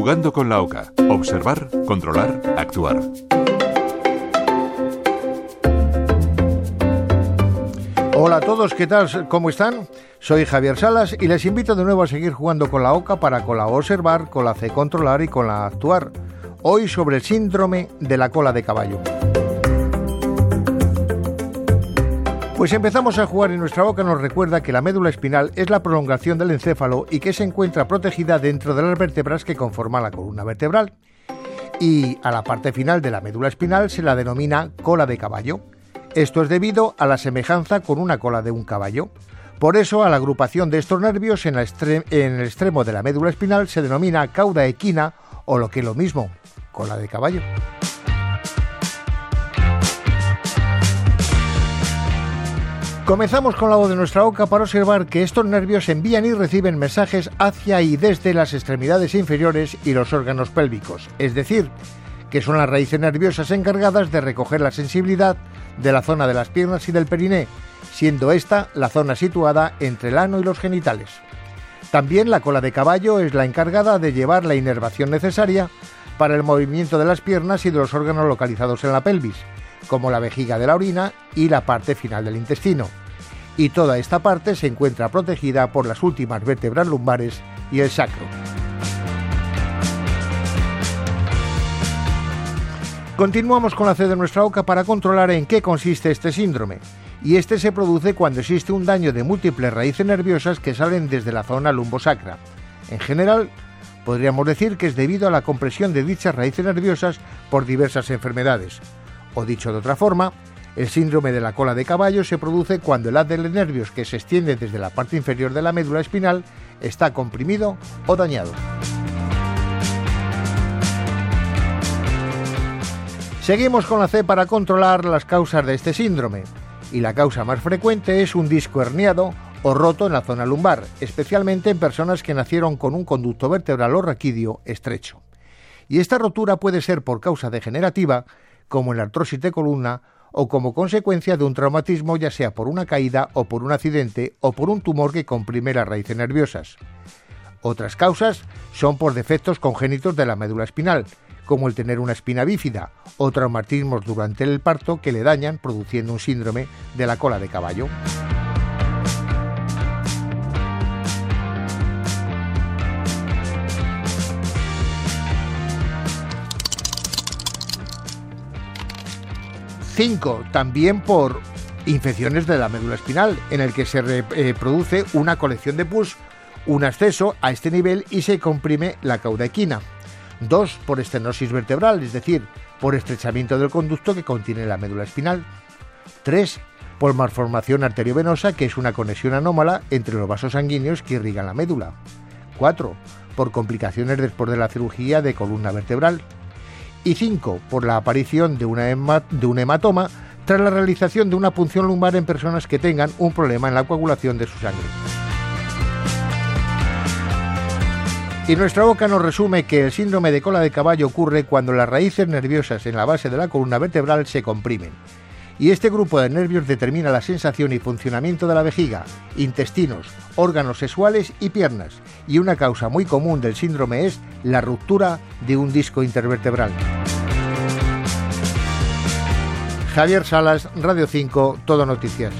Jugando con la OCA. Observar, controlar, actuar. Hola a todos, ¿qué tal? ¿Cómo están? Soy Javier Salas y les invito de nuevo a seguir jugando con la OCA para con la observar, con la C controlar y con la actuar. Hoy sobre el síndrome de la cola de caballo. Pues empezamos a jugar y nuestra boca nos recuerda que la médula espinal es la prolongación del encéfalo y que se encuentra protegida dentro de las vértebras que conforman la columna vertebral. Y a la parte final de la médula espinal se la denomina cola de caballo. Esto es debido a la semejanza con una cola de un caballo. Por eso a la agrupación de estos nervios en, el extremo de la médula espinal se denomina cauda equina o lo que es lo mismo, cola de caballo. Comenzamos con la voz de nuestra boca para observar que estos nervios envían y reciben mensajes hacia y desde las extremidades inferiores y los órganos pélvicos, es decir, que son las raíces nerviosas encargadas de recoger la sensibilidad de la zona de las piernas y del periné, siendo esta la zona situada entre el ano y los genitales. También la cola de caballo es la encargada de llevar la inervación necesaria para el movimiento de las piernas y de los órganos localizados en la pelvis, como la vejiga de la orina y la parte final del intestino. Y toda esta parte se encuentra protegida por las últimas vértebras lumbares y el sacro. Continuamos con la C de nuestra boca para controlar en qué consiste este síndrome. Y este se produce cuando existe un daño de múltiples raíces nerviosas que salen desde la zona lumbosacra. En general, podríamos decir que es debido a la compresión de dichas raíces nerviosas por diversas enfermedades, o dicho de otra forma, el síndrome de la cola de caballo se produce cuando el haz de nervios que se extiende desde la parte inferior de la médula espinal está comprimido o dañado. Seguimos con la C para controlar las causas de este síndrome, y la causa más frecuente es un disco herniado o roto en la zona lumbar, especialmente en personas que nacieron con un conducto vertebral o raquídeo estrecho. Y esta rotura puede ser por causa degenerativa, como en la artrosis de columna o como consecuencia de un traumatismo ya sea por una caída o por un accidente o por un tumor que comprime las raíces nerviosas. Otras causas son por defectos congénitos de la médula espinal, como el tener una espina bífida o traumatismos durante el parto que le dañan produciendo un síndrome de la cola de caballo. 5. También por infecciones de la médula espinal, en el que se eh, produce una colección de pus, un acceso a este nivel y se comprime la cauda equina. 2. Por estenosis vertebral, es decir, por estrechamiento del conducto que contiene la médula espinal. 3. Por malformación arteriovenosa, que es una conexión anómala entre los vasos sanguíneos que irrigan la médula. 4. Por complicaciones después de la cirugía de columna vertebral y 5 por la aparición de, una de un hematoma tras la realización de una punción lumbar en personas que tengan un problema en la coagulación de su sangre. Y nuestra boca nos resume que el síndrome de cola de caballo ocurre cuando las raíces nerviosas en la base de la columna vertebral se comprimen y este grupo de nervios determina la sensación y funcionamiento de la vejiga, intestinos, órganos sexuales y piernas, y una causa muy común del síndrome es la ruptura de un disco intervertebral. Javier Salas, Radio 5, Todo Noticias.